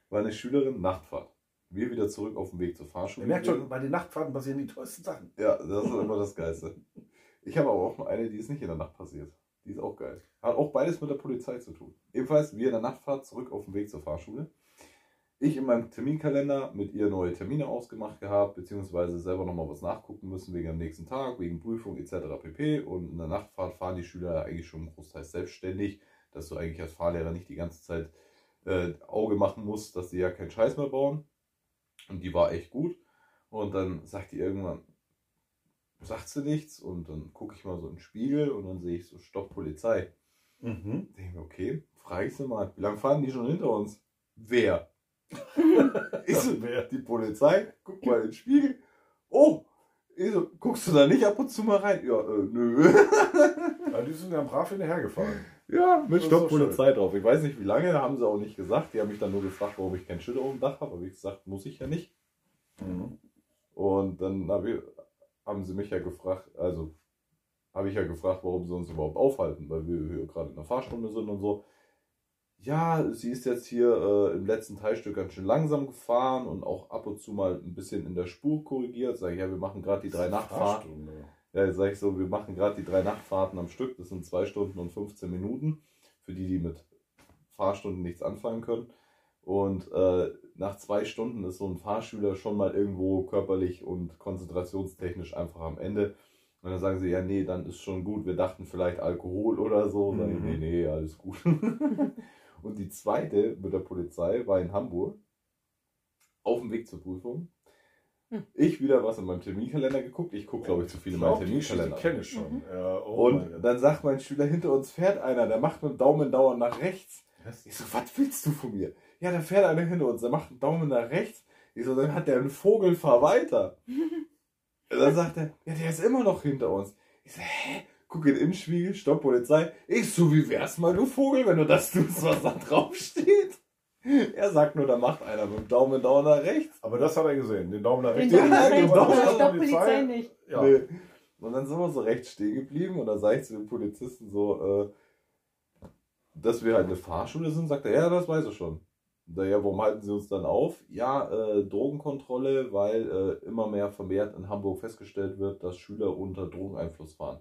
S3: war eine Schülerin, Nachtfahrt. Wir wieder zurück auf dem Weg zur
S1: Ihr
S3: Fahrschule.
S1: merkt schon, bei den Nachtfahrten passieren die tollsten Sachen.
S3: Ja, das ist immer das Geilste. Ich habe aber auch noch eine, die ist nicht in der Nacht passiert. Die ist auch geil. Hat auch beides mit der Polizei zu tun. Ebenfalls wir in der Nachtfahrt zurück auf dem Weg zur Fahrschule. Ich in meinem Terminkalender mit ihr neue Termine ausgemacht gehabt, beziehungsweise selber nochmal was nachgucken müssen wegen am nächsten Tag, wegen Prüfung etc. pp. Und in der Nachtfahrt fahren die Schüler ja eigentlich schon großteils selbstständig, dass du eigentlich als Fahrlehrer nicht die ganze Zeit äh, Auge machen musst, dass die ja keinen Scheiß mehr bauen. Und die war echt gut. Und dann sagt die irgendwann, sagt sie nichts und dann gucke ich mal so in den Spiegel und dann sehe ich so Stopp Polizei.
S1: Mhm.
S3: Denke mir, okay, frage ich sie mal, wie lange fahren die schon hinter uns? Wer? Ich so,
S1: Wer?
S3: die Polizei, guck mal in den Spiegel. Oh, ich so, guckst du da nicht ab und zu mal rein? Ja, äh, nö.
S1: Ja, die sind ja brav hinterhergefahren.
S3: ja, mit Stopp. Polizei drauf. Ich weiß nicht wie lange, haben sie auch nicht gesagt. Die haben mich dann nur gefragt, warum ich kein Schild auf dem Dach habe. Aber wie gesagt, muss ich ja nicht.
S1: Mhm.
S3: Und dann hab ich, haben sie mich ja gefragt, also habe ich ja gefragt, warum sie uns überhaupt aufhalten, weil wir hier gerade in der Fahrstunde sind und so. Ja, sie ist jetzt hier äh, im letzten Teilstück ganz schön langsam gefahren und auch ab und zu mal ein bisschen in der Spur korrigiert. Sag ich, ja, wir machen gerade die drei Nachtfahrten. Ja, jetzt ich so, wir machen gerade die drei Nachtfahrten am Stück. Das sind zwei Stunden und 15 Minuten. Für die, die mit Fahrstunden nichts anfangen können. Und äh, nach zwei Stunden ist so ein Fahrschüler schon mal irgendwo körperlich und konzentrationstechnisch einfach am Ende. Und dann sagen sie, ja, nee, dann ist schon gut. Wir dachten vielleicht Alkohol oder so.
S1: Mhm.
S3: nee, nee, alles gut. (laughs) und die zweite mit der Polizei war in Hamburg. Auf dem Weg zur Prüfung.
S2: Hm.
S3: Ich wieder was in meinem Terminkalender geguckt. Ich gucke, glaube ich, zu viel in
S1: glaub, Geschichte
S3: Terminkalender.
S1: kenne ich schon.
S2: Mhm.
S1: Ja, oh
S3: Und dann sagt mein Schüler, hinter uns fährt einer, der macht mit dem Daumen dauernd nach rechts.
S1: Was?
S3: Ich so, was willst du von mir? Ja, da fährt einer hinter uns, der macht einen Daumen nach rechts. Ich so, dann hat der einen Vogel, fahr weiter. Und (laughs) dann sagt er, ja, der ist immer noch hinter uns. Ich so, hä? Guck in den Innenspiegel, Stopp, Polizei. Ich so, wie wär's mal, du Vogel, wenn du das tust, was da drauf steht? Er sagt nur, da macht einer mit dem Daumen dauernd nach rechts.
S1: Aber das hat er gesehen, den Daumen nach
S2: Den
S1: rechts.
S2: Daumen nach rechts,
S1: Stopp,
S2: Stopp Polizei nicht.
S1: Ja.
S3: Nee. Und dann sind wir so rechts stehen geblieben und dann sage ich zu dem Polizisten so, äh, dass wir halt eine Fahrschule sind, sagt er, ja, das weiß ich schon. Ja, warum halten Sie uns dann auf? Ja, äh, Drogenkontrolle, weil äh, immer mehr vermehrt in Hamburg festgestellt wird, dass Schüler unter Drogeneinfluss fahren.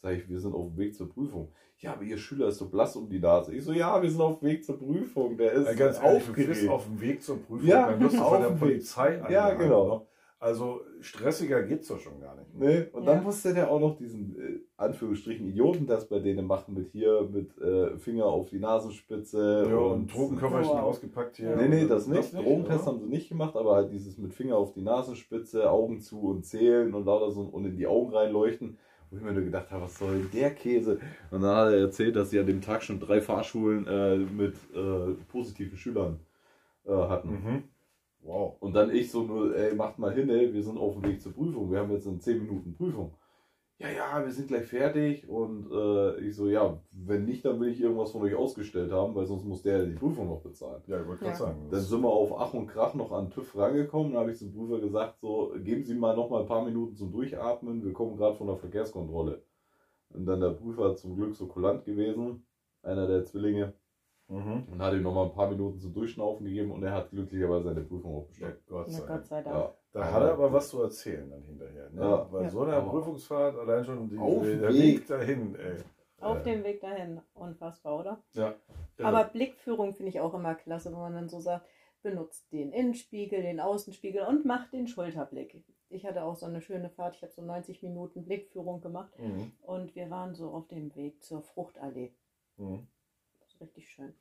S3: Sag ich, wir sind auf dem Weg zur Prüfung. Ja, aber Ihr Schüler ist so blass um die Nase. Ich so, ja, wir sind auf dem Weg zur Prüfung. Der ist
S1: Ja, ganz
S3: aufgeregt.
S1: auf dem Weg zur Prüfung,
S3: Ja,
S1: dann wirst du von der
S3: Weg.
S1: Polizei
S3: Ja, genau.
S1: ne? Also stressiger geht's doch schon gar nicht.
S3: Nee, und
S2: Ja.
S3: dann musste der auch noch diesen äh, Anführungsstrichen Idioten das bei denen machen mit hier mit äh, Finger auf die Nasenspitze
S1: Ja, und Drogenköfferchen
S2: Wow.
S1: ausgepackt hier.
S3: Nee, nee, das nicht.
S1: nicht
S3: Drogentest haben sie nicht gemacht, aber halt dieses mit Finger auf die Nasenspitze, Augen zu und zählen und lauter so und in die Augen reinleuchten. Wo ich mir nur gedacht habe, was soll der Käse? Und dann hat er erzählt, dass sie an dem Tag schon drei Fahrschulen äh, mit äh, positiven Schülern äh, hatten.
S1: Mhm. Wow.
S3: Und dann ich so nur, ey, macht mal hin, ey, wir sind auf dem Weg zur Prüfung. Wir haben jetzt in 10 Minuten Prüfung. Ja, ja, wir sind gleich fertig. Und äh, ich so, ja, wenn nicht, dann will ich irgendwas von euch ausgestellt haben, weil sonst muss der die Prüfung noch bezahlen.
S1: Ja, ich wollte
S2: Ja.
S1: gerade sagen.
S3: Dann sind wir auf Ach und Krach noch an den TÜV rangekommen. Dann habe ich zum Prüfer gesagt, so, geben Sie mal noch mal ein paar Minuten zum Durchatmen. Wir kommen gerade von der Verkehrskontrolle. Und dann der Prüfer zum Glück so kulant gewesen, einer der Zwillinge,
S1: mhm.
S3: und hat ihm noch mal ein paar Minuten zum Durchschnaufen gegeben und er hat glücklicherweise seine Prüfung auch
S1: ja,
S3: bestanden.
S1: Gott
S2: Na
S1: sei
S2: Gott
S1: Dank.
S2: sei Dank.
S3: Ja.
S1: Da hat er aber was zu erzählen dann hinterher. Ne?
S3: Ja.
S1: Bei
S2: Ja.
S1: so einer
S3: Aber-
S1: Prüfungsfahrt, allein schon die,
S3: Auf
S1: der
S3: Weg.
S1: Weg dahin. Ey.
S2: Auf dem Weg dahin. Unfassbar, oder?
S1: Ja.
S2: Aber Blickführung finde ich auch immer klasse, wenn man dann so sagt, benutzt den Innenspiegel, den Außenspiegel und macht den Schulterblick. Ich hatte auch so eine schöne Fahrt, ich habe so 90 Minuten Blickführung gemacht
S1: Mhm.
S2: und wir waren so auf dem Weg zur Fruchtallee.
S1: Mhm.
S2: Das ist richtig schön.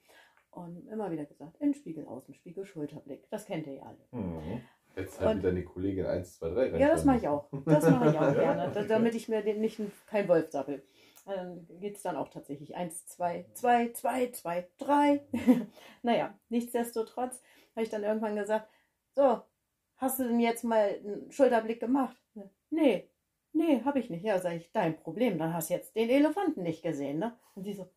S2: Und immer wieder gesagt, Innenspiegel, Außenspiegel, Schulterblick. Das kennt ihr ja alle.
S1: Mhm.
S3: Jetzt halt
S2: Und-
S3: wieder eine Kollegin 1, 2, 3 rein.
S2: Ja, das mache ich auch. Das mache ich auch (laughs) gerne, da- damit ich mir den nicht kein Wolf sappel. Dann geht es dann auch tatsächlich. Eins, zwei, zwei, zwei, zwei, drei. (laughs) naja, nichtsdestotrotz habe ich dann irgendwann gesagt, so, hast du denn jetzt mal einen Schulterblick gemacht? Nee, nee, habe ich nicht. Ja, sage ich, dein Problem, dann hast du jetzt den Elefanten nicht gesehen, ne? Und sie so,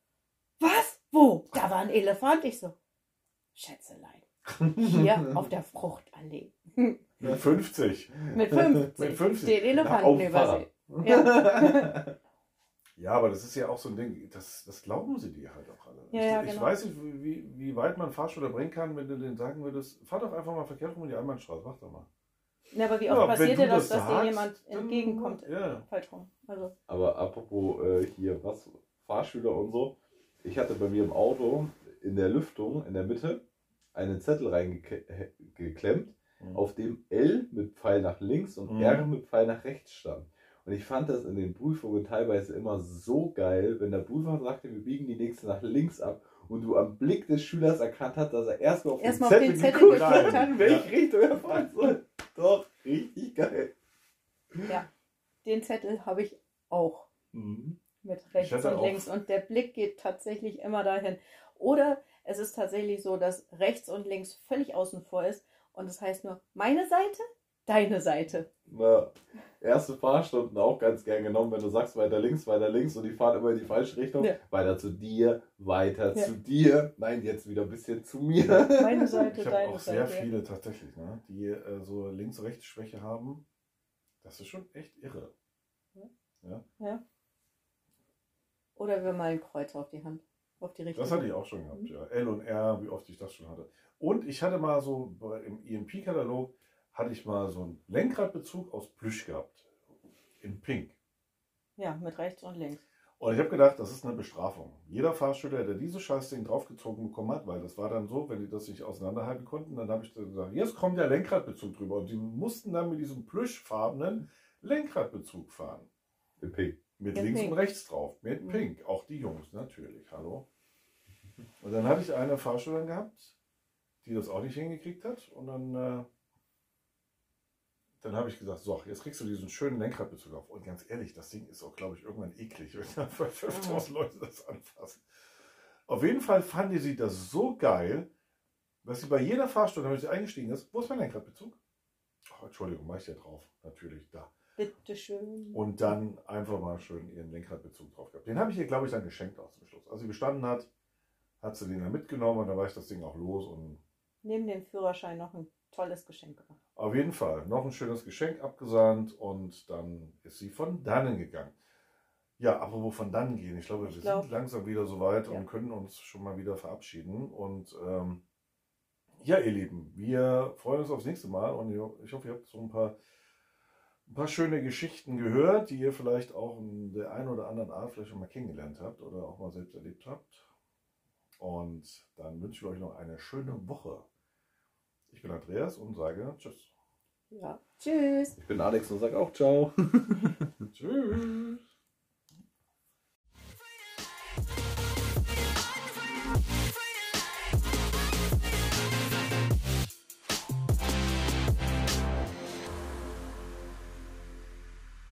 S2: was? Wo? Da war ein Elefant? Ich so, Schätzelein, hier (laughs) auf der Fruchtallee.
S1: Mit 50.
S2: Mit 50.
S1: Mit 50.
S2: Den
S3: Auf
S2: Elefanten übersehen.
S3: Fahrrad.
S2: Ja. (laughs)
S1: Ja, aber das ist ja auch so ein Ding, das, das glauben sie dir halt auch alle.
S2: Ja, ja,
S1: ich, ich
S2: genau.
S1: weiß nicht, wie, wie weit man Fahrschüler bringen kann, wenn du denen sagen würdest, fahr doch einfach mal verkehrt rum in die Einbahnstraße, mach doch mal.
S2: Na, aber wie
S1: Ja,
S2: oft
S1: wenn
S2: passiert dir das,
S1: das
S2: dass dir jemand
S1: dann-
S2: entgegenkommt?
S1: ja.
S2: Falsch rum. Also,
S3: Aber apropos äh, hier, was, Fahrschüler und so. Ich hatte bei mir im Auto in der Lüftung in der Mitte einen Zettel reingeklemmt,
S1: Mhm.
S3: auf dem L mit Pfeil nach links und
S1: Mhm.
S3: R mit Pfeil nach rechts stand. Und ich fand das in den Prüfungen teilweise immer so geil, wenn der Prüfer sagte, wir biegen die nächste nach links ab und du am Blick des Schülers erkannt hast, dass er erstmal auf,
S2: Erstmal
S3: den
S2: auf
S3: Zettel
S2: den Zettel
S3: geguckt hat, in welche Richtung er fahren soll. Doch, richtig geil.
S2: den Zettel habe ich auch
S3: Mhm.
S2: mit rechts und
S1: auch-
S2: links. Und der Blick geht tatsächlich immer dahin. Oder es ist tatsächlich so, dass rechts und links völlig außen vor ist. Und es heißt nur, meine Seite, deine Seite.
S3: Na, erste Fahrstunden auch ganz gern genommen, wenn du sagst, weiter links, weiter links und die fahren immer in die falsche Richtung.
S2: Ja.
S3: Weiter zu dir, weiter
S2: Ja.
S3: zu dir. Nein, jetzt wieder ein bisschen zu mir.
S2: Meine Seite,
S1: Ich habe
S2: deine
S1: auch sehr
S2: Seite.
S1: viele tatsächlich, ne, die äh, so Links-Rechts-Schwäche haben. Das ist schon echt irre.
S2: Oder wir malen Kreuz auf die Hand. Auf die Richtung.
S1: Das hatte ich auch schon gehabt, ja. L und R, wie oft ich das schon hatte. Und ich hatte mal so im EMP-Katalog hatte ich mal so einen Lenkradbezug aus Plüsch gehabt. In Pink.
S2: Ja, mit rechts und links.
S1: Und ich habe gedacht, das ist eine Bestrafung. Jeder Fahrschüler, der dieses Scheißding draufgezogen bekommen hat, weil das war dann so, wenn die das nicht auseinanderhalten konnten, dann habe ich dann gesagt, jetzt kommt der Lenkradbezug drüber. Und die mussten dann mit diesem plüschfarbenen Lenkradbezug fahren.
S3: Im Pink.
S1: Mit
S2: In
S1: links
S2: Pink.
S1: und rechts drauf. Mit
S2: Mhm.
S1: Pink. Auch die Jungs, natürlich. Hallo. Und dann hatte ich eine Fahrschülerin gehabt, die das auch nicht hingekriegt hat. Und dann, äh, dann habe ich gesagt, so, jetzt kriegst du diesen schönen Lenkradbezug auf. Und ganz ehrlich, das Ding ist auch, glaube ich, irgendwann eklig, wenn da 5000 Leute das anfassen. Auf jeden Fall die sie das so geil, dass sie bei jeder Fahrstunde, wenn sie eingestiegen ist, wo ist mein Lenkradbezug? Oh, Entschuldigung, mach ich ja drauf. Natürlich, da.
S2: Bitteschön.
S1: Und dann einfach mal schön ihren Lenkradbezug drauf gehabt. Den habe ich ihr, glaube ich, dann geschenkt auch zum Schluss. Als sie bestanden hat, hat sie den dann mitgenommen und dann war ich das Ding auch los. Und
S2: Neben dem Führerschein noch ein tolles Geschenk gemacht.
S1: auf jeden Fall noch ein schönes Geschenk abgesandt und dann ist sie von dannen gegangen. Ja, apropos von dannen gehen. Ich glaube,
S2: Ich
S1: wir
S2: glaub-
S1: sind langsam wieder soweit
S2: Ja.
S1: und können uns schon mal wieder verabschieden. Und ähm, ja, ihr Lieben, wir freuen uns aufs nächste Mal und ich hoffe, ihr habt so ein paar, ein paar schöne Geschichten gehört, die ihr vielleicht auch in der einen oder anderen Art vielleicht schon mal kennengelernt habt oder auch mal selbst erlebt habt. Und dann wünsche ich euch noch eine schöne Woche. Ich bin Andreas und sage Tschüss.
S2: Ja. Tschüss.
S3: Ich bin Alex und sag auch ciao. (laughs) (laughs)
S1: Tschüss.